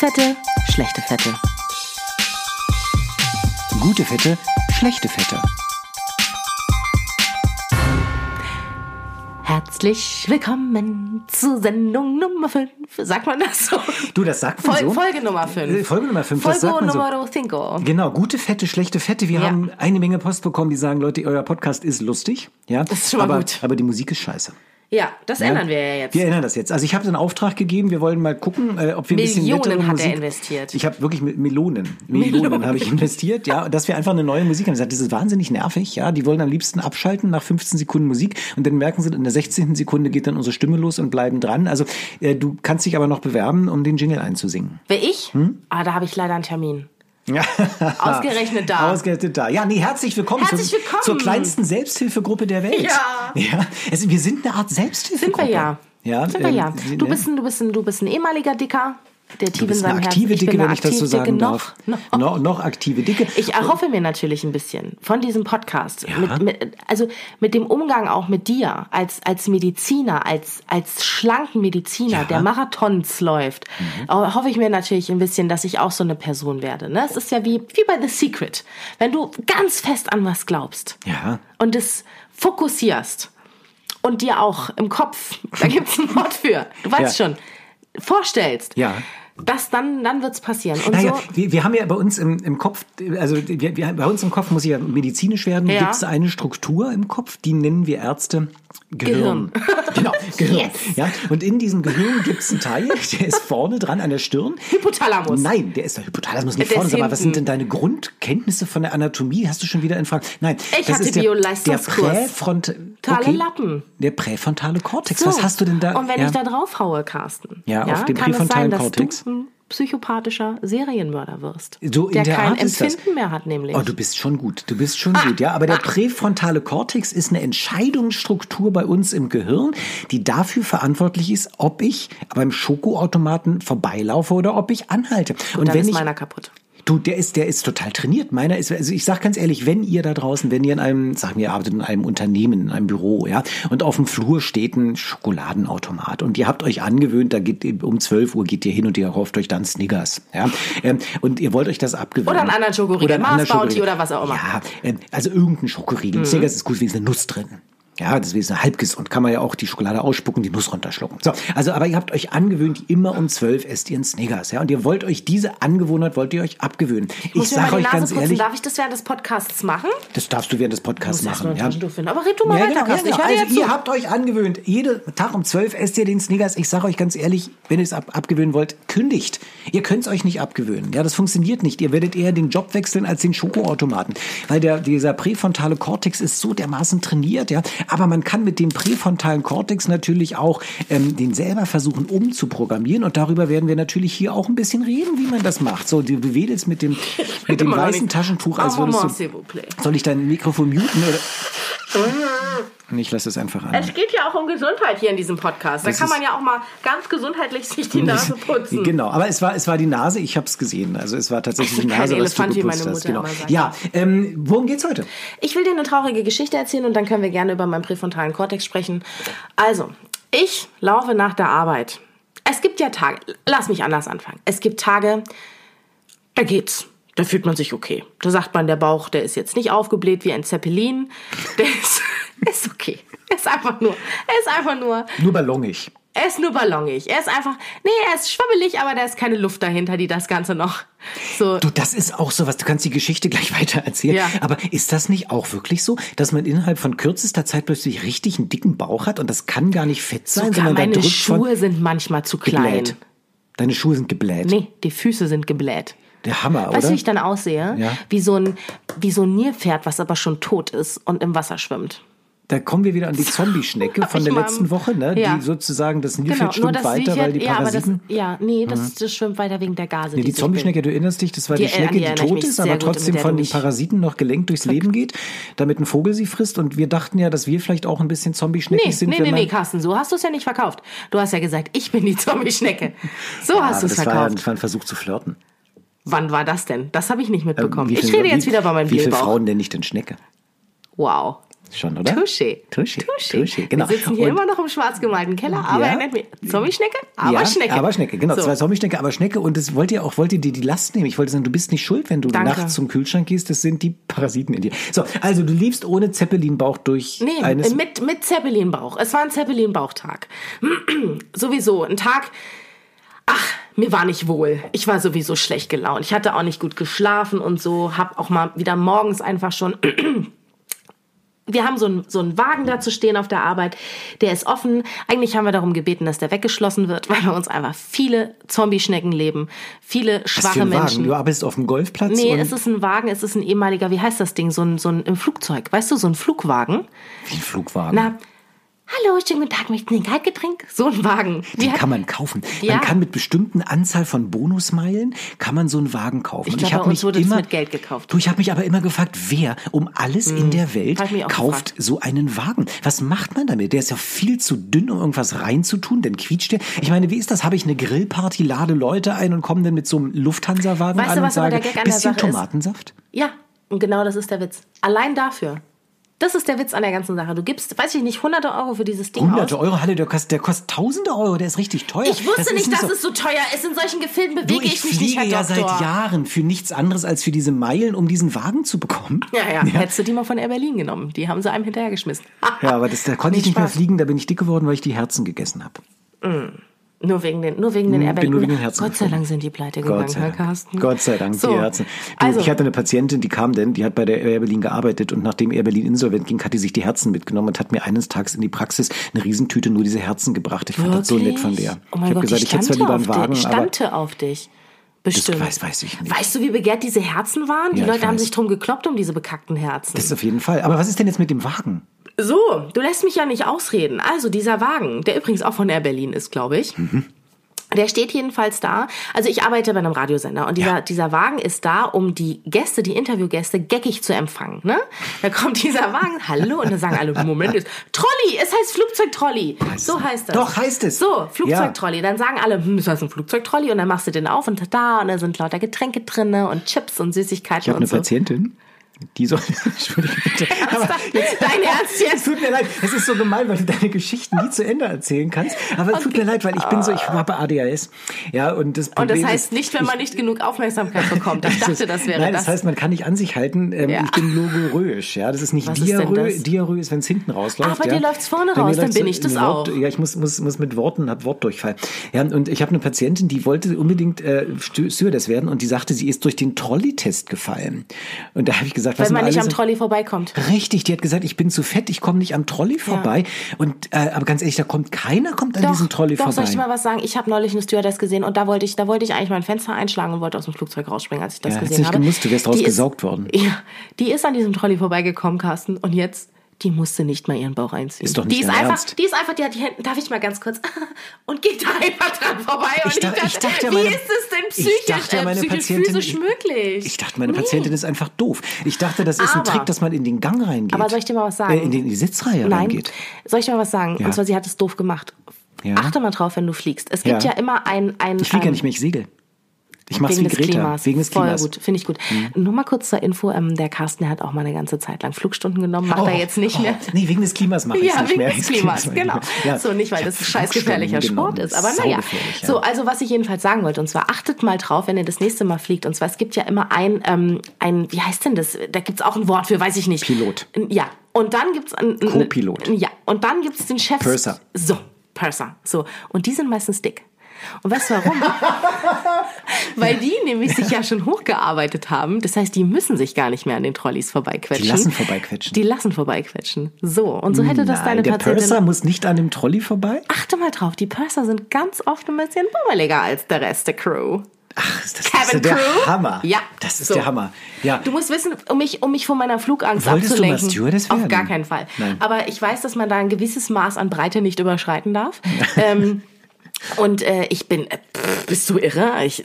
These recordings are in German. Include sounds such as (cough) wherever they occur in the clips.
Fette, schlechte Fette. Gute Fette, schlechte Fette. Herzlich willkommen zu Sendung Nummer 5. Sagt man das so? Du, das sagt man Fol so. Folge Nummer 5. Äh, Folge Nummer 5, das Folge sagt man so. Nummer 5. Genau, gute Fette, schlechte Fette. Wir Ja. haben eine Menge Post bekommen, die sagen, Leute, euer Podcast ist lustig. Ja, Das ist schon mal aber, gut. Aber die Musik ist scheiße. Ja, das Ja? ändern wir ja jetzt. Wir ändern das jetzt. Also ich habe einen Auftrag gegeben, wir wollen mal gucken, äh, ob wir ein bisschen Millionen nettere hat er Musik... investiert. Ich habe wirklich mit Melonen, Melonen, Melonen. habe ich investiert, ja, dass wir einfach eine neue Musik haben. Ich gesagt, das ist wahnsinnig nervig, ja, die wollen am liebsten abschalten nach 15 Sekunden Musik und dann merken sie, in der 16. Sekunde geht dann unsere Stimme los und bleiben dran. Also äh, du kannst dich aber noch bewerben, um den Jingle einzusingen. Wer ich? Hm? Ah, da habe ich leider einen Termin. Ja. (laughs) Ausgerechnet da. Ausgerechnet da. Ja, nee, herzlich willkommen, Herzlich zur, willkommen. zur kleinsten Selbsthilfegruppe der Welt. Ja. ja. Also wir sind eine Art Sind Selbsthilfegruppe. wir ja. Ja, Sind wir ähm, ja. Du bist ein, du bist ein, du bist ein ehemaliger Dicker, der tief Du in bist seinem eine Herzen. aktive Dicke, bin wenn ich das so sagen Dicke. darf. Noch, noch. Noch, noch aktive Dicke. Ich erhoffe mir natürlich ein bisschen von diesem Podcast, Ja. mit, mit, also mit dem Umgang auch mit dir als, als Mediziner, als, als schlanken Mediziner, Ja. Mhm. der Marathons läuft, äh, hoffe ich mir natürlich ein bisschen, dass ich auch so eine Person werde. Ne? Es ist ja wie, wie bei The Secret. Wenn du ganz fest an was glaubst Ja. und es fokussierst und dir auch im Kopf, da gibt's ein Wort für, du weißt schon, vorstellst, Ja. Das dann, dann wird's passieren. Und Naja, so, wir, wir haben ja bei uns im, im Kopf, also wir, wir, bei uns im Kopf muss ich ja medizinisch werden, Ja. gibt es eine Struktur im Kopf, die nennen wir Ärzte Gehirn. (laughs) Genau, Gehirn. Yes. Ja, und in diesem Gehirn gibt es einen Teil, (laughs) der ist vorne dran an der Stirn. Hypothalamus. Nein, der ist der Hypothalamus nicht Der vorne. Sag mal, was sind denn deine Grundkenntnisse von der Anatomie? Hast du schon wieder in Frage? Nein, Ich das hatte ist der, der Bio-Leistungskurs. präfront Tale Lappen. Der präfrontale Kortex. So. Was hast du denn da? Und wenn ja. ich da drauf haue, Carsten, Ja, auf es präfrontalen sein, Kortex. Ein psychopathischer Serienmörder wirst. So in der, kein Art. Empfinden mehr hat, nämlich. Oh, du bist schon gut. Du bist schon gut, ja. Aber der präfrontale Kortex ist eine Entscheidungsstruktur bei uns im Gehirn, die dafür verantwortlich ist, ob ich beim Schokoautomaten vorbeilaufe oder ob ich anhalte. Und dann wenn ist ich meiner kaputt. Du, der ist, der ist total trainiert. Meiner ist, also ich sag ganz ehrlich, wenn ihr da draußen, wenn ihr in einem, sagen wir, ihr arbeitet in einem Unternehmen, in einem Büro, ja, und auf dem Flur steht ein Schokoladenautomat und ihr habt euch angewöhnt, da geht um 12 Uhr geht ihr hin und ihr kauft euch dann Snickers, ja, ähm, und ihr wollt euch das abgewöhnen. Oder einen anderen Schokoriegel, Mars Bounty oder was auch immer. Mhm. Ja, ähm, also irgendein Schokoriegel. Snickers ist gut, wie ist eine Nuss drin. Ja, das ist halb gesund. Kann man ja auch die Schokolade ausspucken, die Nuss runterschlucken. So, also, aber ihr habt euch angewöhnt, immer um zwölf esst ihr einen Snickers, ja, und ihr wollt euch diese Angewohnheit, wollt ihr euch abgewöhnen. Ich, Muss mir sag mal die euch ganz putzen. ehrlich, Darf ich das während des Podcasts machen? das darfst du während des Podcasts machen. Ja. Aber red du mal Ja, weiter, genau, ja, Carsten. Ich genau. Also ihr habt euch angewöhnt, jeden Tag um 12 esst ihr den Snickers. Ich sage euch ganz ehrlich, wenn ihr es ab abgewöhnen wollt, kündigt. Ihr könnt es euch nicht abgewöhnen. Ja, das funktioniert nicht. Ihr werdet eher den Job wechseln als den Schokoautomaten. Weil der, dieser präfrontale Kortex ist so dermaßen trainiert, ja. Aber man kann mit dem präfrontalen Kortex natürlich auch ähm, den selber versuchen umzuprogrammieren. Und darüber werden wir natürlich hier auch ein bisschen reden, wie man das macht. So, du, wedelst mit dem, (laughs) mit dem weißen. Taschentuch, als würdest du... Soll ich dein Mikrofon muten oder? Ich lasse es einfach an. Es geht ja auch um Gesundheit hier in diesem Podcast. Da Das kann man ja auch mal ganz gesundheitlich sich die Nase putzen. Genau, aber es war, es war die Nase, ich habe es gesehen. Also es war tatsächlich die Nase, was du Elefant, wie geputzt hast. Genau. Ja, ähm, worum geht's heute? Ich will dir eine traurige Geschichte erzählen und dann können wir gerne über meinen präfrontalen Kortex sprechen. Also, ich laufe nach der Arbeit. Es gibt ja Tage, lass mich anders anfangen. Es gibt Tage, da geht's. Da fühlt man sich okay. Da sagt man, der Bauch, der ist jetzt nicht aufgebläht wie ein Zeppelin. Der ist, (laughs) ist okay. Er ist einfach nur, er ist einfach nur, Nur ballongig. er ist nur ballongig. Er ist einfach, nee, er ist schwabbelig, aber da ist keine Luft dahinter, die das Ganze noch so. Du, das ist auch so was, du kannst die Geschichte gleich (laughs) weiter erzählen. Ja. Aber ist das nicht auch wirklich so, dass man innerhalb von kürzester Zeit plötzlich richtig einen dicken Bauch hat und das kann gar nicht fett sein, Sogar sondern meine drückt Schuhe sind manchmal zu klein. gebläht. Deine Schuhe sind gebläht. Nee, die Füße sind gebläht. Der Hammer, Weißt du, oder? wie ich dann aussehe? Ja. Wie so ein, wie so ein Nilpferd, was aber schon tot ist und im Wasser schwimmt. Da kommen wir wieder an die Zombie-Schnecke von (laughs) der letzten Woche, ne? Ja. Die sozusagen das Nilpferd Genau, schwimmt weiter, weil die ja, aber das, Parasiten. ja, nee, das, das schwimmt weiter wegen der Gase. Nee, die sich Zombie-Schnecke, du erinnerst dich, das war die, Die- Schnecke, an die die tot ist, aber trotzdem von den Parasiten noch gelenkt durchs Leben geht, damit ein Vogel sie frisst. Und wir dachten ja, dass wir vielleicht auch ein bisschen Zombie-Schnecken Nee, sind. nee, nee, nee, Carsten, so hast du es ja nicht verkauft. Du hast ja gesagt, ich bin die Zombie-Schnecke. So Ja, hast du es das war, ja, verkauft. das war ein Versuch zu flirten. Wann war das denn? Das habe ich nicht mitbekommen. Wie ich rede wie, jetzt wieder bei meinem Wie viele. Frauen nenne ich denn Schnecke? Wow. Schon, oder? Touché. Touché. Touché. Genau. Wir sitzen hier Und- immer noch im schwarz gemalten Keller, aber Ja. er nennt mich Zombie-Schnecke, aber ja, Schnecke. Aber Schnecke, genau. So. Zwei Zombie-Schnecke, aber Schnecke. Und das wollt ihr auch, wollt ihr dir die Last nehmen? Ich wollte sagen, du bist nicht schuld, wenn du Danke. nachts zum Kühlschrank gehst. Das sind die Parasiten in dir. So, also du liefst ohne Zeppelin-Bauch durch Nee, eines... mit, mit Zeppelin-Bauch. Es war ein Zeppelin-Bauchtag. (clears throat) Sowieso, ein Tag. Ach, mir war nicht wohl. Ich war sowieso schlecht gelaunt. Ich hatte auch nicht gut geschlafen und so. Hab auch mal wieder morgens einfach schon. (clears throat) Wir haben so einen, so einen Wagen da zu stehen auf der Arbeit. Der ist offen. Eigentlich haben wir darum gebeten, dass der weggeschlossen wird, (laughs) weil bei uns einfach viele Zombie-Schnecken leben. Viele Was schwache für ein Menschen. Wagen? Du arbeitest auf dem Golfplatz? Nee, es ist ein Wagen, es ist ein ehemaliger, wie heißt das Ding? So ein, so ein im Flugzeug. Weißt du, so ein Flugwagen. wie ein Flugwagen. Na, hallo, schönen guten Tag, möchten Sie ein Kaltgetränk? So ein Wagen. Die Den hat- kann man kaufen. Ja. Man kann mit bestimmten Anzahl von Bonusmeilen kann man so einen Wagen kaufen. Ich Und glaub, hab bei uns mich wurde das immer, mit Geld gekauft. Du, ich habe mich aber immer gefragt, wer um alles in der Welt ich kauft gefragt. so einen Wagen? Was macht man damit? Der ist ja viel zu dünn, um irgendwas reinzutun. Dann quietscht der. Ich meine, wie ist das? Habe ich eine Grillparty, lade Leute ein und komme dann mit so einem Lufthansa-Wagen Weißt an du, und sage, der bisschen Sache ist? Tomatensaft? Ja, und genau das ist der Witz. Allein dafür. Das ist der Witz an der ganzen Sache. Du gibst, weiß ich nicht, hunderte Euro für dieses Ding Hunderte aus. Euro, Halle, der kostet, der kostet tausende Euro, der ist richtig teuer. Ich wusste Das nicht, dass so- es so teuer ist. In solchen Gefilden bewege Du, ich ich mich nicht, fliege Herr ja Doktor. seit Jahren für nichts anderes als für diese Meilen, um diesen Wagen zu bekommen. Ja, ja, hättest du die mal von Air Berlin genommen. Die haben sie einem hinterhergeschmissen. Ja, aber das, da konnte (laughs) ich Nee, nicht mehr Spaß. fliegen, da bin ich dick geworden, weil ich die Herzen gegessen habe. Nur wegen den, nur wegen den Air Bin Berlin. nur wegen den Herzen Gott sei. Dank sind die pleite gegangen, Gott sei Herr Dank. Carsten. Gott sei Dank, So, die Herzen. Du, also, ich hatte eine Patientin, die kam denn, die hat bei der Air Berlin gearbeitet und nachdem Air Berlin insolvent ging, hat die sich die Herzen mitgenommen und hat mir eines Tages in die Praxis eine Riesentüte nur diese Herzen gebracht. Ich fand das so nett von der. Oh mein ich habe gesagt, ich hätte zwar lieber einen Wagen, dich. aber stante auf dich. Bestimmt. weiß- weiß ich nicht. Weißt du, wie begehrt diese Herzen waren? Die Ja, Leute haben sich drum gekloppt um diese bekackten Herzen. das ist auf jeden Fall. Aber was ist denn jetzt mit dem Wagen? So, du lässt mich ja nicht ausreden. Also dieser Wagen, der übrigens auch von Air Berlin ist, glaube ich. Mhm. Der steht jedenfalls da. Also ich arbeite bei einem Radiosender und dieser, Ja. dieser Wagen ist da, um die Gäste, die Interviewgäste, geckig zu empfangen. Ne? Da kommt dieser Wagen, (laughs) hallo, und dann sagen alle, Moment, ist Trolley, es heißt Flugzeugtrolley. So heißt das. Doch, heißt es. So, Flugzeugtrolley. Dann sagen alle, hm, das heißt ein Flugzeugtrolley und dann machst du den auf und da und da sind lauter Getränke drinne und Chips und Süßigkeiten Ich habe und eine so. Patientin, die soll. (laughs) Entschuldigung bitte. (laughs) Aber jetzt, Dein Ernst Es jetzt? tut mir leid, es ist so gemein, weil du deine Geschichten nie zu Ende erzählen kannst. Aber es tut mir leid, weil ich bin so, ich habe ADHS. Ja, und das Und Problem das heißt ist, nicht, wenn man nicht genug Aufmerksamkeit (laughs) bekommt. Ich dachte, das wäre Nein, das. das heißt, man kann nicht an sich halten. Ähm, Ja. Ich bin logoröisch. Ja, das ist nicht Was ist ist, wenn es hinten rausläuft. Ah, bei ja. dir läuft's vorne Bei mir raus, dann bin ich das Wort, auch. Ja, ich muss, muss, muss mit Worten, hab Wortdurchfall. Ja, und ich habe eine Patientin, die wollte unbedingt äh, Stewardess werden und die sagte, sie ist durch den Trolley-Test gefallen. Und da habe ich gesagt, was wenn man nicht am Trolley vorbeikommt. Richtig, die hat gesagt, ich bin zu fett, ich komme nicht am Trolley vorbei. Und äh, aber ganz ehrlich, da kommt keiner kommt an diesem Trolley doch, soll vorbei. ich dir mal was sagen? Ich habe neulich eine Stewardess gesehen und da wollte ich, da wollte ich eigentlich mein Fenster einschlagen und wollte aus dem Flugzeug rausspringen, als ich das Ja, gesehen nicht habe. gemusst, du wärst Die ist- rausgesaugt worden. (laughs) Ja, die ist an diesem Trolley vorbeigekommen, Carsten, und jetzt die musste nicht mal ihren Bauch einziehen. Ist doch nicht die ist einfach, Ernst. die ist einfach, die hat die Hände, darf ich mal ganz kurz (laughs) und geht da einfach dran vorbei und Ich dachte- ich dachte wie meine- ist es denn ich psychisch, dachte ja, äh, meine psychisch physisch möglich? Ich dachte, meine Nee. Patientin ist einfach doof. Ich dachte, das ist ein Aber- Trick, dass man in den Gang reingeht. Aber soll ich dir mal was sagen? Äh, in, den, in die Sitzreihe Nein. reingeht. Soll ich dir mal was sagen? Ja. Und zwar, sie hat es doof gemacht. Ja. Achte mal drauf, wenn du fliegst. Es gibt ja, Ja. immer ein... ein Ich fliege ja ein, nicht mehr, ich segel. Ich mach's Wegen wie des Greta. Klimas. Wegen des Voll Klimas. gut, finde ich gut. Nur mal kurz zur Info, ähm, der Carsten, der hat auch mal eine ganze Zeit lang Flugstunden genommen, macht er jetzt nicht oh, mehr. Nee, wegen des Klimas mache ich Ja, nicht wegen mehr. des Klimas, (laughs) mache ich genau. Ja. So, nicht, weil das hab ein scheiß gefährlicher Flugstunden Sport ist. Aber naja. Ja. So, also was ich jedenfalls sagen wollte, und zwar achtet mal drauf, wenn ihr das nächste Mal fliegt. Und zwar, es gibt ja immer ein, ähm, ein wie heißt denn das? Da gibt's auch ein Wort für, weiß ich nicht. Pilot. Ja. Und dann gibt's ein, ein Co-Pilot. Ja. Und dann gibt's den Chef. Purser. So, Purser. So. Und die sind meistens dick. Und weißt du warum? (laughs) Weil die nämlich sich ja (laughs) schon hochgearbeitet haben. Das heißt, die müssen sich gar nicht mehr an den Trolleys vorbeiquetschen. Die lassen vorbeiquetschen. Die lassen vorbeiquetschen. So. Und so hätte das Nein, deine der Patientin. Purser muss nicht an dem Trolley vorbei? Achte mal drauf, die Purser sind ganz oft ein bisschen bummeliger als der Rest der Crew. Ach, ist das, das Cabin ist ja der Crew? Hammer. Ja, Das ist so. der Hammer. Ja. Du musst wissen, um mich, um mich von meiner Flugangst Wolltest du mal abzulenken. Stewardess Auf werden? gar keinen Fall. Nein. Aber ich weiß, dass man da ein gewisses Maß an Breite nicht überschreiten darf. (laughs) ähm, und äh, ich bin, äh, pff, Bist du irre? Ich,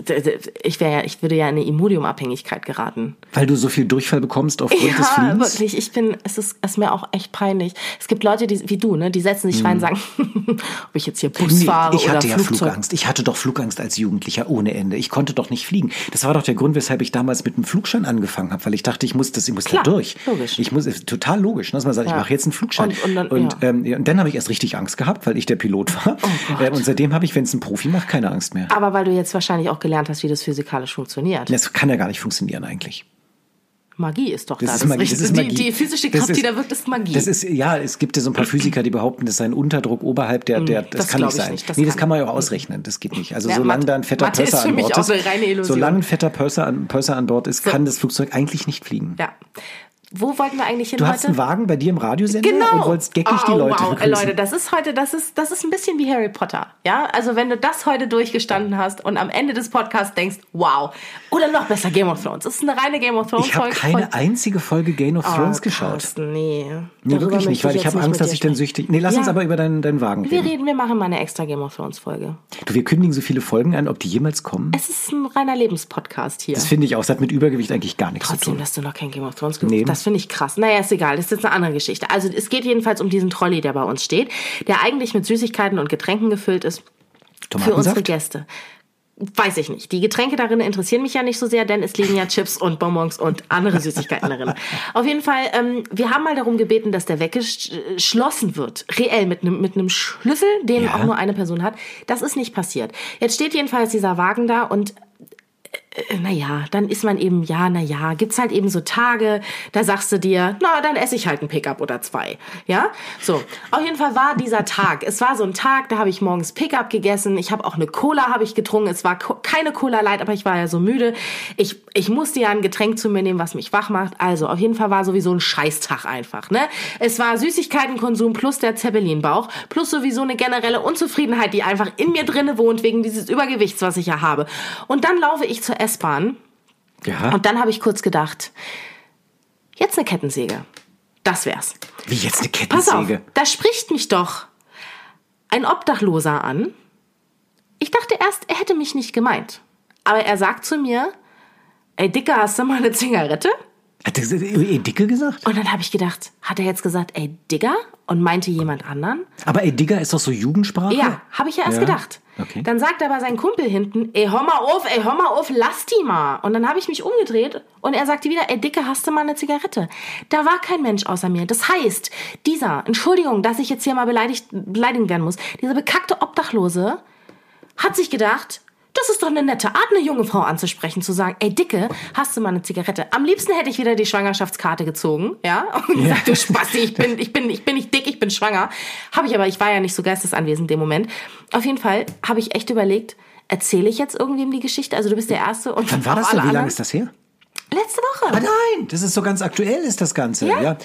ich, wär, ja- ich würde ja in eine Imodium-Abhängigkeit geraten. Weil du so viel Durchfall bekommst aufgrund des Ja, Fliegens? wirklich. Ich bin, es ist, es ist mir auch echt peinlich. Es gibt Leute, die, wie du, ne, die setzen sich rein und sagen, (laughs) ob ich jetzt hier Bus Hm. Nee, fahre ich oder hatte ja Flugzeug. Flugangst. Ich hatte doch Flugangst als Jugendlicher ohne Ende. Ich konnte doch nicht fliegen. Das war doch der Grund, weshalb ich damals mit einem Flugschein angefangen habe, weil ich dachte, ich muss das, ich muss Klar, da durch. logisch. Ich muss, total logisch, ne, dass man sagt, ich Ja. mache jetzt einen Flugschein. Und- und dann- und, ja. Oh ähm, ja, dann habe ich erst richtig Angst gehabt, weil ich der Pilot war. ähm, und seitdem habe ich, wenn es ein Profi macht, keine Angst mehr. Aber weil du jetzt wahrscheinlich auch gelernt hast, wie das physikalisch funktioniert. Das kann ja gar nicht funktionieren eigentlich. Magie ist doch Das da. ist Magie. Das ist Magie. Die, die physische Das Kraft, ist- die da wirkt, ist Magie. Das ist, ja, es gibt ja so ein paar (clears throat) Physiker, die behaupten, das sei ein Unterdruck oberhalb der, der das, das kann nicht ich sein. nicht. Das nee, das kann- kann man ja auch ausrechnen. Das geht nicht. Also Ja, solange da ein fetter Mathe für an Bord ist, solange ein fetter Purser an, an Bord ist, kann das Flugzeug eigentlich nicht fliegen. ja. Wo wollten wir eigentlich hin Du heute? hast einen Wagen bei dir im Radiosender Genau. und wolltest geckig die Oh, Leute wow. Begrüßen. Leute, das ist heute, das ist, das ist ein bisschen wie Harry Potter. Ja, also wenn du das heute durchgestanden hast und am Ende des Podcasts denkst, wow. Oder noch besser Game of Thrones. Das ist eine reine Game of Thrones ich habe Folge. keine einzige Folge Game of Thrones Oh, geschaut. Carsten, nee. Nee, Darüber wirklich nicht, weil ich habe Angst, dass ich dann süchtig. Nee, lass Ja. uns aber über deinen, deinen Wagen Wir reden. reden, wir machen mal eine extra Game of Thrones Folge. Du, wir kündigen so viele Folgen an, ob die jemals kommen. Es ist ein reiner Lebenspodcast hier. Das finde ich auch. Das hat mit Übergewicht eigentlich gar nichts zu Trotzdem, tun. dass du noch kein Game of Thrones geguckt Nee. Das finde ich krass. Naja, ist egal. Das ist jetzt eine andere Geschichte. Also es geht jedenfalls um diesen Trolley, der bei uns steht, der eigentlich mit Süßigkeiten und Getränken gefüllt ist. Für unsere? Gäste. Weiß ich nicht. Die Getränke darin interessieren mich ja nicht so sehr, denn es liegen ja Chips und Bonbons und andere Süßigkeiten darin. (laughs) Auf jeden Fall, ähm, wir haben mal darum gebeten, dass der weggeschlossen wird. Reell mit einem mit einem Schlüssel, den Ja. auch nur eine Person hat. Das ist nicht passiert. Jetzt steht jedenfalls dieser Wagen da und äh, naja, dann ist man eben, ja, naja, gibt's halt eben so Tage, da sagst du dir, na, dann esse ich halt ein Pickup oder zwei. Ja? So. Auf jeden Fall war dieser Tag. Es war so ein Tag, da habe ich morgens Pickup gegessen. Ich habe auch eine Cola habe ich getrunken. Es war keine Cola Light, aber ich war ja so müde. Ich, ich musste ja ein Getränk zu mir nehmen, was mich wach macht. Also, auf jeden Fall war sowieso ein Scheißtag einfach, ne? Es war Süßigkeitenkonsum plus der Zeppelinbauch plus sowieso eine generelle Unzufriedenheit, die einfach in mir drinne wohnt wegen dieses Übergewichts, was ich ja habe. Und dann laufe ich zur S-Bahn Ja. und dann habe ich kurz gedacht, jetzt eine Kettensäge. Das wär's. Wie jetzt eine Pass auf, Kettensäge? da spricht mich doch ein Obdachloser an. Ich dachte erst, er hätte mich nicht gemeint. Aber er sagt zu mir, ey Dicker, hast du mal eine Zigarette? Hat er eh Dicke gesagt? Und dann habe ich gedacht, hat er jetzt gesagt, ey Digger? Und meinte jemand anderen? Aber ey, Digger ist doch so Jugendsprache? Ja, habe ich ja erst Ja. gedacht. Okay. Dann sagt aber sein Kumpel hinten, ey, hör mal auf, ey, hör mal auf, lass die mal. Und dann habe ich mich umgedreht und er sagte wieder, ey, Dicke, hast du mal eine Zigarette? Da war kein Mensch außer mir. Das heißt, dieser, Entschuldigung, dass ich jetzt hier mal beleidigt, beleidigen werden muss, dieser bekackte Obdachlose hat sich gedacht, das ist doch eine nette Art, eine junge Frau anzusprechen, zu sagen, ey Dicke, hast du mal eine Zigarette? Am liebsten hätte ich wieder die Schwangerschaftskarte gezogen, ja, (laughs) und gesagt, du Spasti, ich bin, ich bin, ich bin nicht dick, ich bin schwanger. Habe ich aber, ich war ja nicht so geistesanwesend in dem Moment. Auf jeden Fall habe ich echt überlegt, erzähle ich jetzt irgendwem die Geschichte? Also du bist der Erste und Wann war das denn? Wie lange ist das her? Letzte Woche. Ah nein, das ist so ganz aktuell ist das Ganze. Ja. Ja.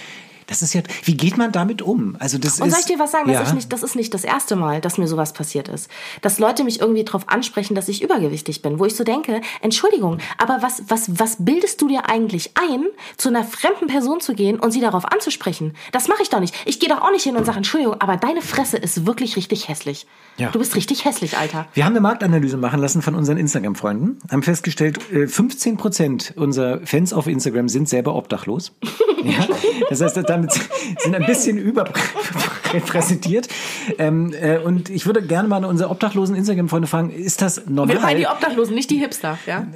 Das ist ja, wie geht man damit um? Also das Und ist, soll ich dir was sagen? Das, ja. ist nicht, das ist nicht das erste Mal, dass mir sowas passiert ist. Dass Leute mich irgendwie darauf ansprechen, dass ich übergewichtig bin. Wo ich so denke, Entschuldigung, aber was, was, was bildest du dir eigentlich ein, zu einer fremden Person zu gehen und sie darauf anzusprechen? Das mache ich doch nicht. Ich gehe doch auch nicht hin und sage, Entschuldigung, aber deine Fresse ist wirklich richtig hässlich. Ja. Du bist richtig hässlich, Alter. Wir haben eine Marktanalyse machen lassen von unseren Instagram-Freunden, haben festgestellt, äh, 15 Prozent unserer Fans auf Instagram sind selber obdachlos. (laughs) ja? Das heißt, damit sind ein bisschen überrepräsentiert. Ähm, äh, und ich würde gerne mal unsere obdachlosen Instagram-Freunde fragen, ist das normal? Wir meinen die Obdachlosen, nicht die Hipster, ja?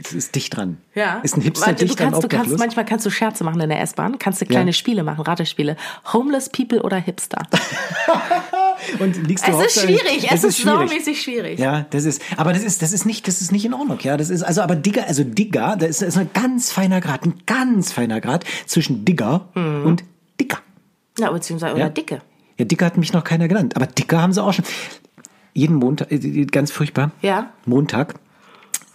Es ist dicht dran. Ja. Ist ein Hipster Warte, du dicht dran kannst, du kannst, manchmal kannst du Scherze machen in der S-Bahn, kannst du kleine Ja. Spiele machen, Ratespiele. Homeless People oder Hipster. (laughs) Und liegst du Es ist schwierig, es ist schwierig. saumäßig schwierig. Ja, das ist, aber das ist, das ist nicht, das ist nicht in Ordnung, ja. Das ist, also, aber Digger, also Digger, da ist, ist ein ganz feiner Grad, ein ganz feiner Grad zwischen Digger Mhm. und Dicker. Ja, beziehungsweise Ja. oder Dicke. Ja, Dicker hat mich noch keiner genannt, aber Dicker haben sie auch schon. Jeden Montag, äh, ganz furchtbar. Ja. Montag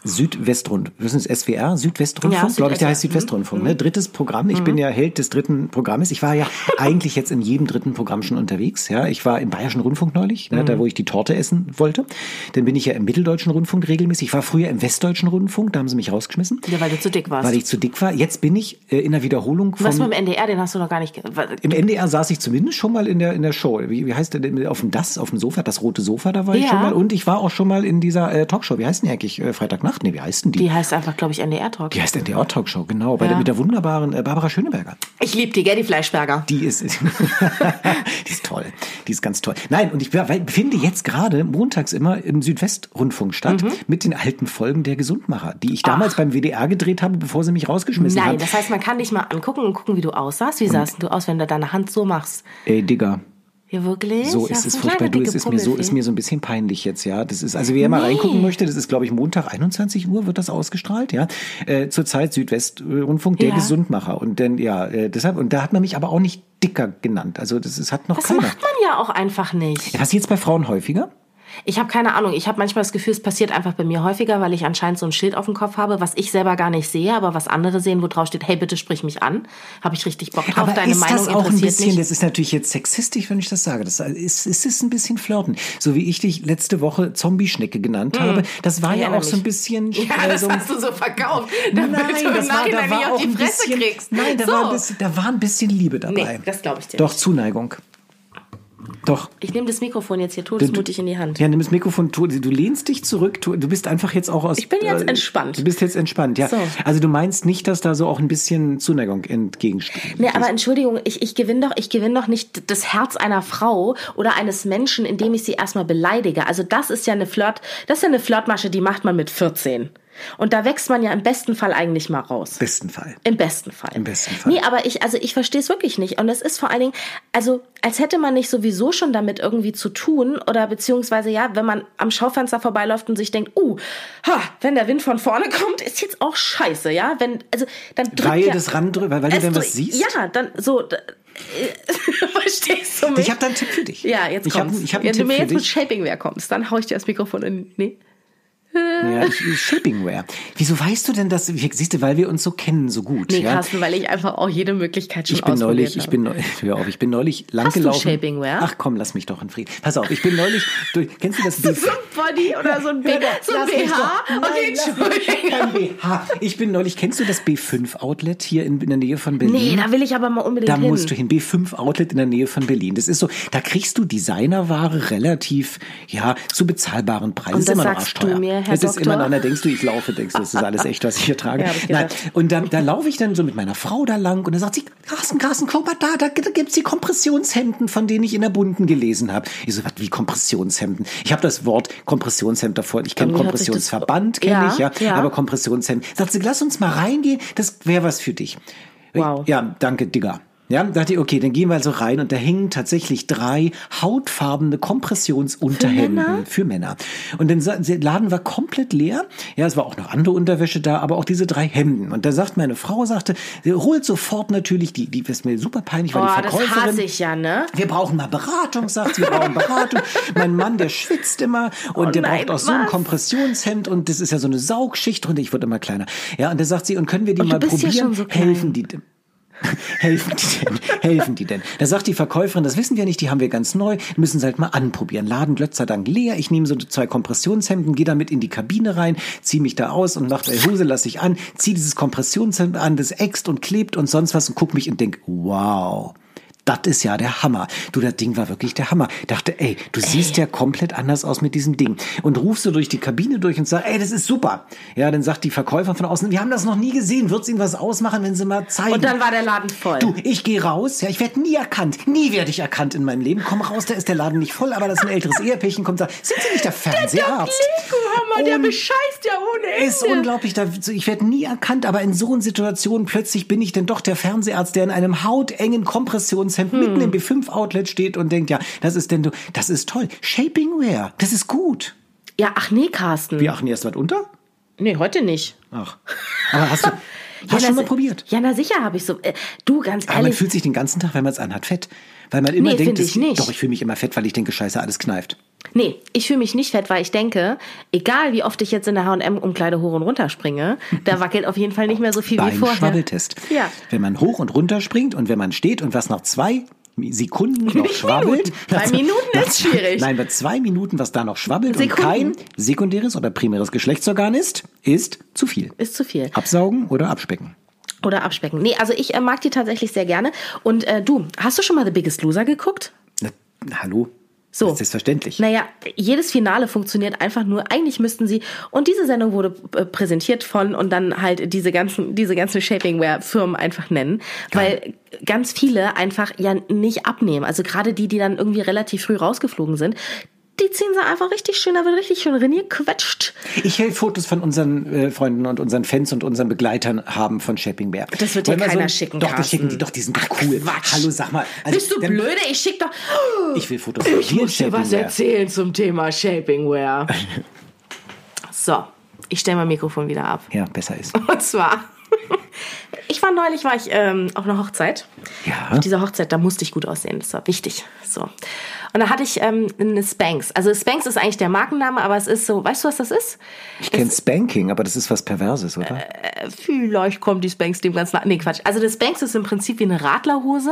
Südwestrund, was ist das, SWR, Südwestrundfunk, Ja, glaube ich, der heißt. Südwestrundfunk, ne? Drittes Programm. Ich bin ja Held des dritten Programmes. Ich war ja (laughs) eigentlich jetzt in jedem dritten Programm schon unterwegs, ja. Ich war im Bayerischen Rundfunk neulich, ne, da wo ich die Torte essen wollte. Dann bin ich ja im Mitteldeutschen Rundfunk regelmäßig. Ich war früher im Westdeutschen Rundfunk, da haben sie mich rausgeschmissen. Ja, weil du zu dick warst. Weil ich zu dick war. Jetzt bin ich äh, in der Wiederholung Was vom mit dem NDR, den hast du noch gar nicht. im NDR saß ich zumindest schon mal in der in der Show. Wie, wie heißt der denn? Auf dem das, auf dem Sofa, das rote Sofa, da war ich Ja. schon mal. Und ich war auch schon mal in dieser äh, Talkshow. Wie heißt denn eigentlich? Äh, Freitagnacht? Nee, wie heißt denn die? Die heißt einfach, glaube ich, NDR Talk. Die heißt NDR Talkshow, genau. Bei Ja. der, mit der wunderbaren äh, Barbara Schöneberger. Ich liebe die, gell, die Fleischberger. Die ist, (laughs) die ist toll. Die ist ganz toll. Nein, und ich finde jetzt gerade montags immer im Südwestrundfunk statt Mhm. mit den alten Folgen der Gesundmacher, die ich damals beim WDR gedreht habe, bevor sie mich rausgeschmissen Nein, haben. das heißt, man kann dich mal angucken und gucken, wie du aussahst. Wie sahst du aus, wenn du deine Hand so machst? Ey, Digga. Ja, wirklich? So ja, ist es furchtbar. Du, es ist mir so, ist mir so ein bisschen peinlich jetzt, ja. Das ist, also wer mal Nee. reingucken möchte, das ist, glaube ich, Montag 21 Uhr wird das ausgestrahlt, ja. Äh, Zurzeit Südwestrundfunk, der Ja. Gesundmacher. Und dann, ja, äh, deshalb, und da hat man mich aber auch nicht dicker genannt. Also das ist, hat noch Das keiner. macht man ja auch einfach nicht. Was jetzt bei Frauen häufiger? Ich habe keine Ahnung. Ich habe manchmal das Gefühl, es passiert einfach bei mir häufiger, weil ich anscheinend so ein Schild auf dem Kopf habe, was ich selber gar nicht sehe, aber was andere sehen, wo drauf steht, hey, bitte sprich mich an. Habe ich richtig Bock drauf. Aber Deine ist Meinung das auch ein bisschen, mich. das ist natürlich jetzt sexistisch, wenn ich das sage. Das ist, ist es ein bisschen flirten. So wie ich dich letzte Woche Zombie-Schnecke genannt habe. Das war ja erinnere auch so ein bisschen. (laughs) Ja, äh, das hast du so verkauft, damit Nein, du das war, da war auch auf die ein Fresse bisschen, kriegst. Nein, da, so. war ein bisschen, da war ein bisschen Liebe dabei. Nee, das glaube ich dir Doch, nicht. Zuneigung. Doch. Ich nehme das Mikrofon jetzt hier todesmutig in die Hand. Ja, nimm das Mikrofon, du lehnst dich zurück, du, du bist einfach jetzt auch aus... Ich bin jetzt äh, entspannt. Du bist jetzt entspannt, ja. So. Also du meinst nicht, dass da so auch ein bisschen Zuneigung entgegensteht? Nee, aber Entschuldigung, ich, ich gewinne doch, ich gewinne doch nicht das Herz einer Frau oder eines Menschen, indem ich sie erstmal beleidige. Also das ist ja eine Flirt, das ist ja eine Flirtmasche, die macht man mit 14. Und da wächst man ja im besten Fall eigentlich mal raus. Besten Fall. Im besten Fall. Im besten Fall. Nee, aber ich, also ich verstehe es wirklich nicht. Und es ist vor allen Dingen, also als hätte man nicht sowieso schon damit irgendwie zu tun oder beziehungsweise ja, wenn man am Schaufenster vorbeiläuft und sich denkt, uh, ha, wenn der Wind von vorne (laughs) kommt, ist jetzt auch scheiße, ja? Wenn, also dann drückt Weil ja, das randrückt, weil, weil du dann was siehst? Ja, dann so, (laughs) verstehst du mich? Ich habe da einen Tipp für dich. ja, jetzt ich hab, ich hab Wenn du mir jetzt mit. Shapingware kommst, dann hau ich dir das Mikrofon in, nee. Ja, ich, ich- Shapingware. Wieso weißt du denn das? Siehst du, weil wir uns so kennen, so gut. Nee, ja? Carsten, weil ich einfach auch jede Möglichkeit schon Ich bin neulich, ich habe. bin neulich, hör auf, ich bin neulich lang Hast du gelaufen. Shapingware? Ach komm, lass mich doch in Frieden. Pass auf, ich bin neulich durch, kennst du das (laughs) so ein Body oder so ein, B so ein BH? Nein, okay, Entschuldigung. kein BH. Ich bin neulich, kennst du das B5 Outlet hier in, in der Nähe von Berlin? Nee, da will ich aber mal unbedingt Da hin. musst du hin. B5 Outlet in der Nähe von Berlin. Das ist so, da kriegst du Designerware relativ, ja, zu bezahlbaren Preisen. Und ist das immer noch sagst du arschteuer. mir, Herr Es ist immer, Doktor? dann denkst du, ich laufe, denkst du, das ist alles echt, was ich hier trage. (laughs) Ja, Nein. Und dann, da laufe ich dann so mit meiner Frau da lang und dann sagt sie, Carsten, Carsten, guck mal da, da, da gibt's die Kompressionshemden, von denen ich in der Bunten gelesen habe. Ich so, was, wie Kompressionshemden? Ich habe das Wort Kompressionshemd davor. Ich kenne Kompressionsverband, kenne Ja, ich, ja, ja. aber Kompressionshemd. Sagt sie, lass uns mal reingehen, das wäre was für dich. Wow. Ja, danke, Digga. Ja, dachte ich, okay, dann gehen wir also rein und da hingen tatsächlich drei hautfarbene Kompressionsunterhemden für Männer. Und dann der Laden war komplett leer. Ja, es war auch noch andere Unterwäsche da, aber auch diese drei Hemden. Und da sagt meine Frau, sagte, sie holt sofort natürlich die, die ist mir super peinlich, weil Oh, die das Verkäuferin. hasse ich ja, ne? Wir brauchen mal Beratung, sagt sie, wir brauchen Beratung. mein Mann, der schwitzt immer und Oh der nein, braucht auch so ein was? Kompressionshemd und das ist ja so eine Saugschicht drunter. Ich wurde immer kleiner. Ja, und da sagt sie, und können wir die Und du mal ja probieren? schon so. Helfen die? (laughs) Helfen die denn? Helfen die denn? Da sagt die Verkäuferin, das wissen wir nicht, die haben wir ganz neu, müssen sie halt mal anprobieren. Laden Gott sei Dank leer. Ich nehme so zwei Kompressionshemden, gehe damit in die Kabine rein, ziehe mich da aus und mache, ey, Hose lasse ich an, ziehe dieses Kompressionshemd an, das äxt und klebt und sonst was und guck mich und denk, wow. Das ist ja der Hammer. Du, das Ding war wirklich der Hammer. Dachte, ey, du siehst ja komplett anders aus mit diesem Ding. Und rufst du durch die Kabine durch und sagst, ey, das ist super. Ja, dann sagt die Verkäufer von außen, wir haben das noch nie gesehen. Wird's Ihnen was ausmachen, wenn Sie mal zeigen? Und dann war der Laden voll. Du, ich gehe raus, ja, ich werde nie erkannt. Nie werde ich erkannt in meinem Leben. Komm raus, da ist der Laden nicht voll, aber das ist ein älteres Ehepärchen, kommt da. Sind Sie nicht der Fernseharzt? Lego-Hammer, der Und- bescheißt ja ohne Ende. ist unglaublich. Ich werde nie erkannt, aber in so einer Situation plötzlich bin ich dann doch der Fernseharzt, der in einem hautengen Kompressionshemd Hm. mitten im B5-Outlet steht und denkt, ja, das ist denn du, das ist toll. Shapingwear, das ist gut. Ja, ach nee, Carsten. Wie, ach, nee, erst was unter? Nee, heute nicht. Ach. Aber hast du, (laughs) hast na, schon mal probiert? Ja, na sicher habe ich so. Äh, du, ganz Aber man ehrlich. fühlt sich den ganzen Tag, wenn man es anhat, fett. Weil man immer Nee, denkt, ich es- doch, ich fühle mich immer fett, weil ich denke, scheiße, alles kneift. Nee, ich fühle mich nicht fett, weil ich denke, egal wie oft ich jetzt in der H&M-Umkleide hoch und runter springe, (laughs) da wackelt auf jeden Fall nicht mehr so viel wie Beim vorher. Schwabbeltest. Ja. Wenn man hoch und runter springt und wenn man steht und was nach zwei Sekunden noch Minuten. schwabbelt. Nach- Minuten nach ist zwei- schwierig. Nein, bei zwei Minuten, was da noch schwabbelt Sekunden. und kein sekundäres oder primäres Geschlechtsorgan ist, ist zu viel. Ist zu viel. Absaugen oder abspecken. Oder abspecken. Nee, also ich äh, mag die tatsächlich sehr gerne. Und äh, du, hast du schon mal The Biggest Loser geguckt? Na, hallo? So. Selbstverständlich. Naja, jedes Finale funktioniert einfach nur, eigentlich müssten sie, und diese Sendung wurde äh, präsentiert von und dann halt diese ganzen, diese ganzen Shapingwear-Firmen einfach nennen, weil ganz viele einfach ja nicht abnehmen. Also gerade die, die dann irgendwie relativ früh rausgeflogen sind, die ziehen sie einfach richtig schön, da wird richtig schön reingequetscht. Ich will Fotos von unseren äh, Freunden und unseren Fans und unseren Begleitern haben von Shopping Bear. Das wird dir keiner schicken, Doch, das schicken die doch, die sind doch cool. Quatsch. Hallo, sag mal. also, Bist du dann- blöde? Ich schick doch. Ich will Fotos von dir in Shopping Bear. erzählen zum Thema Shapingwear. (laughs) So, ich stelle mein Mikrofon wieder ab. Ja, besser ist. Und zwar, (laughs) ich war neulich, war ich ähm, auf einer Hochzeit. Ja. Auf dieser Hochzeit, da musste ich gut aussehen, das war wichtig. So. Und da hatte ich ähm, eine Spanx. Also Spanx ist eigentlich der Markenname, aber es ist so, weißt du, was das ist? Ich kenne Spanking, aber das ist was Perverses, oder? Äh, Vielleicht kommt die Spanx dem ganz nah. Nee, Quatsch. Also das Spanx ist im Prinzip wie eine Radlerhose.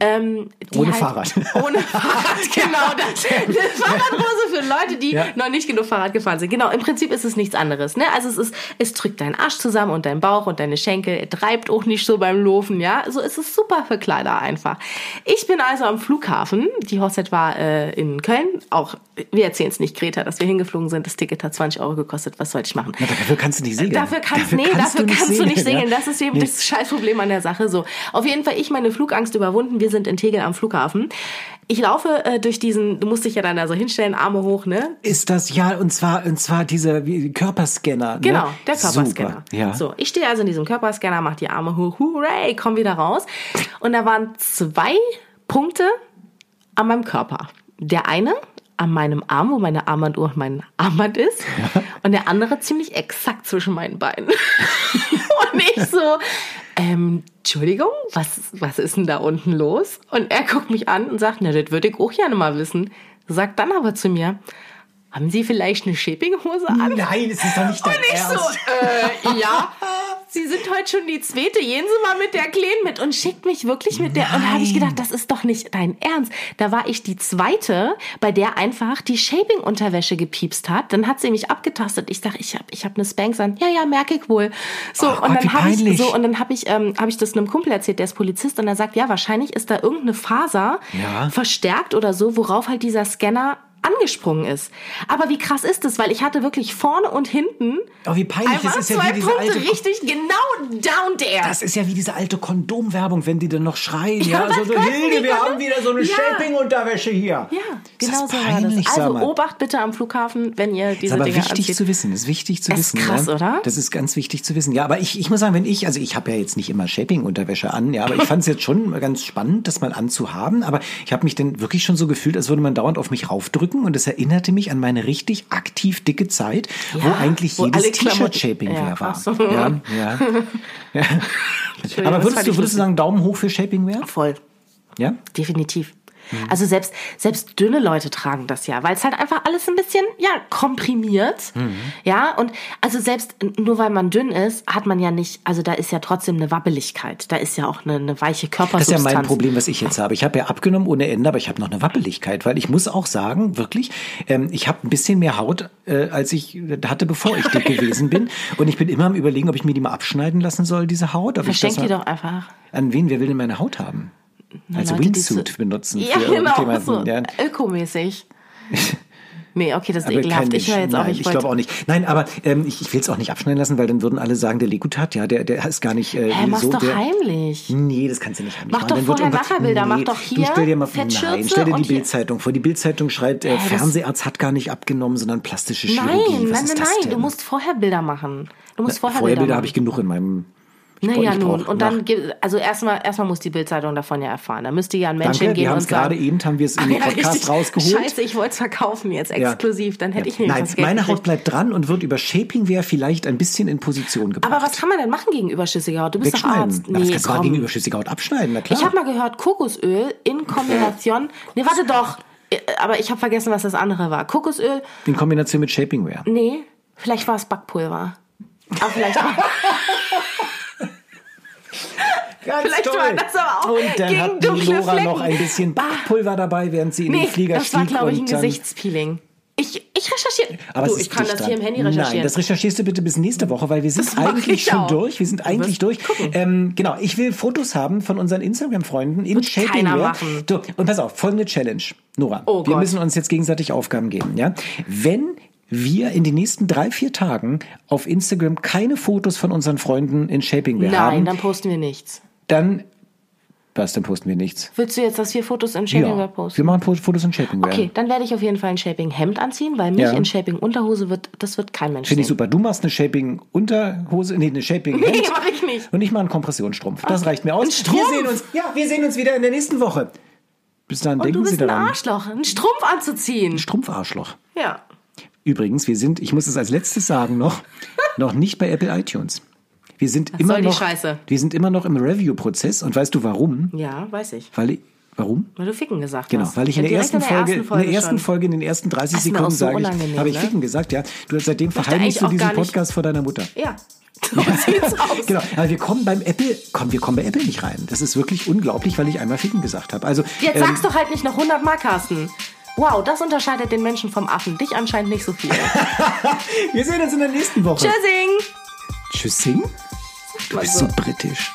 Ähm, die Ohne halt, Fahrrad. (laughs) Ohne Fahrrad, (laughs) genau. Das, eine Fahrradhose für Leute, die Ja. noch nicht genug Fahrrad gefahren sind. Genau, im Prinzip ist es nichts anderes. Ne? Also es ist, es drückt deinen Arsch zusammen und deinen Bauch und deine Schenkel. Er treibt auch nicht so beim Laufen, ja. So ist es super für Kleider einfach. Ich bin also am Flughafen. Die Hochzeit war äh, in Köln. Auch, wir erzählen es nicht, Greta, dass wir hingeflogen sind. Das Ticket hat 20 Euro gekostet. Was sollte ich machen? Na, dafür kannst du nicht segeln. Dafür kannst, nee, dafür kannst, du nicht segeln. Das ist eben Nee. das Scheißproblem an der Sache. So, auf jeden Fall ich meine Flugangst überwunden. Wir sind in Tegel am Flughafen. Ich laufe äh, durch diesen, du musst dich ja dann da so hinstellen, Arme hoch, ne? Ist das, ja, und zwar, und zwar dieser Körperscanner. Genau, ne? der Körperscanner. Super, ja. So, ich stehe also in diesem Körperscanner, mach die Arme hoch, hooray, komm wieder raus. Und da waren zwei Punkte an meinem Körper. Der eine an meinem Arm, wo meine Armbanduhr mein Armband ist. (laughs) Und der andere ziemlich exakt zwischen meinen Beinen. (laughs) und ich so, ähm, Entschuldigung, was, was ist denn da unten los? Und er guckt mich an und sagt, na, das würde ich auch gerne mal wissen. Sagt dann aber zu mir, haben Sie vielleicht eine Shapinghose an? Nein, es ist doch nicht dein Und ich so, Ernst. äh, ja. (laughs) Sie sind heute schon die zweite. Gehen Sie mal mit der Kleen mit und schickt mich wirklich mit der. Und da habe ich gedacht, das ist doch nicht dein Ernst. Da war ich die zweite, bei der einfach die Shaping-Unterwäsche gepiepst hat. Dann hat sie mich abgetastet. Ich sage, ich habe ich hab eine Spanx an. Ja, ja, merke ich wohl. So, Oh und Gott, dann habe ich so und dann habe ich, ähm, hab ich das einem Kumpel erzählt, der ist Polizist, und er sagt, ja, wahrscheinlich ist da irgendeine Faser Ja. verstärkt oder so, worauf halt dieser Scanner angesprungen ist. Aber wie krass ist das? Weil ich hatte wirklich vorne und hinten Oh, wie peinlich, das ist ja zwei wie diese Punkte alte- richtig genau down there. Das ist ja wie diese alte Kondomwerbung, wenn die dann noch schreien. Ja, Ja, so, was so Hilde, wir haben wieder so eine Ja. Shaping-Unterwäsche hier. ja, Ist genau das so war peinlich, das. Also mal. Obacht bitte am Flughafen, wenn ihr Ist diese aber Dinge wichtig anzieht. zu wissen, ist wichtig zu Ist wissen. krass, ja. oder? Das ist ganz wichtig zu wissen. Ja, aber ich, ich muss sagen, wenn ich, also ich habe ja jetzt nicht immer Shaping-Unterwäsche an, ja, aber ich fand es jetzt schon ganz spannend, das mal anzuhaben. Aber ich habe mich dann wirklich schon so gefühlt, als würde man dauernd auf mich raufdrücken und das erinnerte mich an meine richtig aktiv dicke Zeit, wo Ja, eigentlich wo jedes T-Shirt-Shaping Ja, war. so. Ja, ja. (laughs) ja. Aber würdest du, würdest du sagen, Daumen hoch für Shaping-Wear? Voll. Ja? Definitiv. Also selbst, selbst dünne Leute tragen das ja, weil es halt einfach alles ein bisschen, ja, komprimiert. Ja, und also selbst nur weil man dünn ist, hat man ja nicht, also da ist ja trotzdem eine Wabbeligkeit. Da ist ja auch eine, eine weiche Das ist ja Körpersubstanz. mein Problem, was ich jetzt habe. Ich habe ja abgenommen ohne Ende, aber ich habe noch eine Wappeligkeit, weil ich muss auch sagen, wirklich, ähm, ich habe ein bisschen mehr Haut, äh, als ich hatte, bevor ich dick (laughs) gewesen bin. Und ich bin immer am überlegen, ob ich mir die mal abschneiden lassen soll, diese Haut. Ob ich Verschenk die doch einfach. An wen? Wer will denn meine Haut haben? Als Leute, Wingsuit zu- benutzen Ja, für genau, irgendjemanden. so ja. ökomäßig. (laughs) Nee, okay, das ist Aber ekelhaft. Ich höre jetzt Nein, auch, ich ich, glaube auch nicht. Nein, aber ähm, ich, ich will es auch nicht abschneiden lassen, weil dann würden alle sagen, der Lekutat, ja, der, der ist gar nicht äh, Hä, mach's so. doch der, heimlich. Nee, das kannst du nicht heimlich Mach machen. doch Dann vorher irgendwas- Nachherbilder, mach doch hier Du stell dir mal nein, stell dir die Bildzeitung vor. Die Bildzeitung schreibt, äh, Fernseharzt hat gar nicht abgenommen, sondern plastische Chirurgie. Nein, Was nein, nein, nein. Du musst vorher Bilder machen. Du musst vorher, Vorher Bilder habe ich genug in meinem. Naja, nun. Und dann, also erstmal, erstmal muss die Bildzeitung davon ja erfahren. Da müsste ja ein Mensch Danke, hingehen wir haben und es gerade sagen, eben, haben wir es in den (laughs) Ja, Podcast richtig. rausgeholt. Scheiße, ich wollte es verkaufen jetzt Ja. exklusiv. Dann hätte Ja. ich nämlich Nein, das Geld meine Haut bleibt dran und wird über Shapingwear vielleicht ein bisschen in Position gebracht. Aber was kann man denn machen gegen überschüssige Haut? Du bist doch. Arzt. Na, das Nee, kannst du gegen überschüssige Haut abschneiden, na klar. Ich habe mal gehört, Kokosöl in Kombination. Nee, warte doch. Äh, aber ich habe vergessen, was das andere war. Kokosöl? In Kombination mit Shapingware. Nee, vielleicht war es Backpulver. Aber vielleicht war, (laughs) Ganz Vielleicht war das aber auch Und dann gegen hat die dunkle Lora Flecken. noch ein bisschen Backpulver dabei, während sie in nee, den Flieger das stieg. war, glaube ich, ein Gesichtspeeling. Ich, ich recherchiere. Aber du, ich kann das hier dran. im Handy recherchieren. Nein, das recherchierst du bitte bis nächste Woche, weil wir sind Das eigentlich ich schon auch. durch. Wir sind eigentlich durch. gucken. Ähm, genau, ich will Fotos haben von unseren Instagram-Freunden in Wird Shapingware. keiner machen. So, und pass auf, folgende Challenge. Nora, Oh wir Gott. müssen uns jetzt gegenseitig Aufgaben geben. Ja? Wenn wir in den nächsten drei, vier Tagen auf Instagram keine Fotos von unseren Freunden in Shapingware Nein, haben, dann posten wir nichts. dann, was, dann posten wir nichts. Willst du jetzt, dass wir Fotos in Shaping Ja, posten? wir machen Fotos in Shapingware. Okay, dann werde ich auf jeden Fall ein Shaping-Hemd anziehen, weil mich Ja. in Shaping-Unterhose wird, das wird kein Mensch Finde ich super. Du machst eine Shaping-Unterhose, nee, eine shaping (laughs) Nee, mach ich nicht. Und ich mache einen Kompressionsstrumpf. Das reicht mir aus. Ein Strumpf? Wir sehen uns, ja, wir sehen uns wieder in der nächsten Woche. Bis dahin Und denken du Sie bist ein daran. Arschloch, einen Strumpf anzuziehen. Strumpfarschloch. Ja. Übrigens, wir sind, ich muss es als letztes sagen noch, (laughs) noch nicht bei Apple iTunes. Wir sind immer soll die noch, Scheiße? wir sind immer noch im Review-Prozess. Und weißt du warum? Ja, weiß ich. Weil ich, warum? Weil du Ficken gesagt Genau, hast. weil ich in der, Direkt ersten, Folge, in der ersten. Folge, in den ersten 30 Das ist mir Sekunden so sage ich, habe ich ne? Ficken gesagt, ja. Du hast seitdem verheimlichst du diesen Podcast vor deiner Mutter. Ja. (laughs) So sieht's aus. Genau, aber wir kommen beim Apple, komm, wir kommen bei Apple nicht rein. Das ist wirklich unglaublich, weil ich einmal Ficken gesagt habe. Also, Jetzt ähm, sag's doch halt nicht noch 100 Mal, Carsten. Wow, das unterscheidet den Menschen vom Affen. Dich anscheinend nicht so viel. (laughs) wir sehen uns in der nächsten Woche. Tschüssing! Tschüssing? Du bist so britisch.